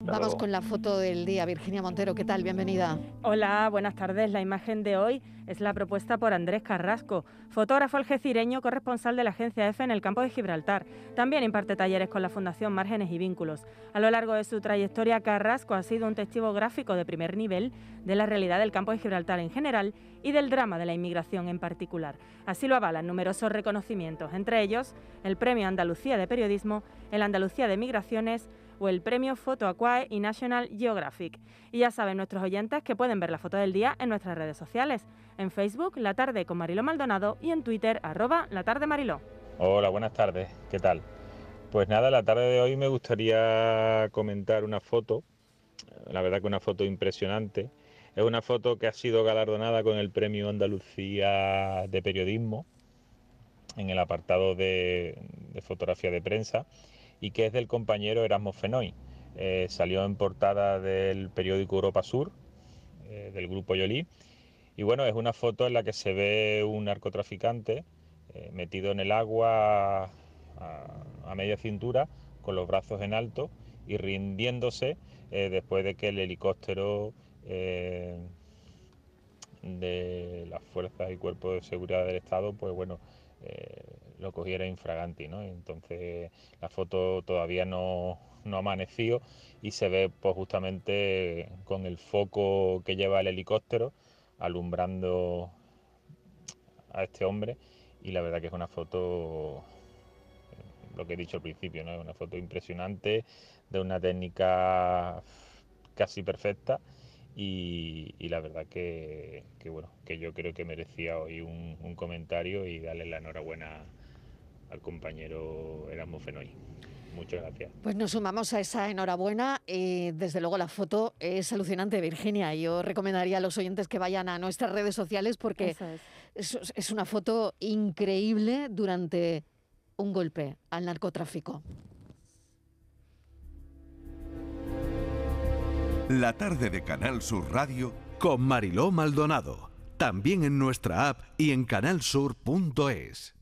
Vamos con la foto del día. Virginia Montero, ¿qué tal? Bienvenida. Hola, buenas tardes. La imagen de hoy es la propuesta por Andrés Carrasco, fotógrafo algecireño, corresponsal de la agencia EFE en el campo de Gibraltar. También imparte talleres con la Fundación Márgenes y Vínculos. A lo largo de su trayectoria, Carrasco ha sido un testigo gráfico de primer nivel de la realidad del campo de Gibraltar en general y del drama de la inmigración en particular. Así lo avalan numerosos reconocimientos, entre ellos el Premio Andalucía de Periodismo, el Andalucía de Migraciones, o el premio Photo Aquae y National Geographic. Y ya saben nuestros oyentes que pueden ver la foto del día en nuestras redes sociales, en Facebook La Tarde con Mariló Maldonado y en Twitter arroba La Tarde Mariló. Hola, buenas tardes, ¿qué tal? Pues nada, la tarde de hoy me gustaría comentar una foto, la verdad que una foto impresionante. Es una foto que ha sido galardonada con el Premio Andalucía de Periodismo en el apartado de fotografía de prensa y que es del compañero Erasmo Fenoy. Eh, salió en portada del periódico Europa Sur, eh, del grupo Yoli. Y bueno, es una foto en la que se ve un narcotraficante eh, metido en el agua a, media cintura, con los brazos en alto y rindiéndose después de que el helicóptero de las fuerzas y cuerpos de seguridad del Estado, pues bueno, eh, lo cogiera infraganti, ¿no? Entonces la foto todavía no, no ha amanecido y se ve pues justamente con el foco que lleva el helicóptero alumbrando a este hombre y la verdad que es una foto lo que he dicho al principio, ¿no? Es una foto impresionante de una técnica casi perfecta y, la verdad que, bueno, que yo creo que merecía hoy un, comentario y darle la enhorabuena al compañero Erasmo Fenoy. Muchas gracias. Pues nos sumamos a esa enhorabuena. y desde luego la foto es alucinante, Virginia. Yo recomendaría a los oyentes que vayan a nuestras redes sociales porque es una foto increíble durante un golpe al narcotráfico. La tarde de Canal Sur Radio con Mariló Maldonado. También en nuestra app y en canalsur.es.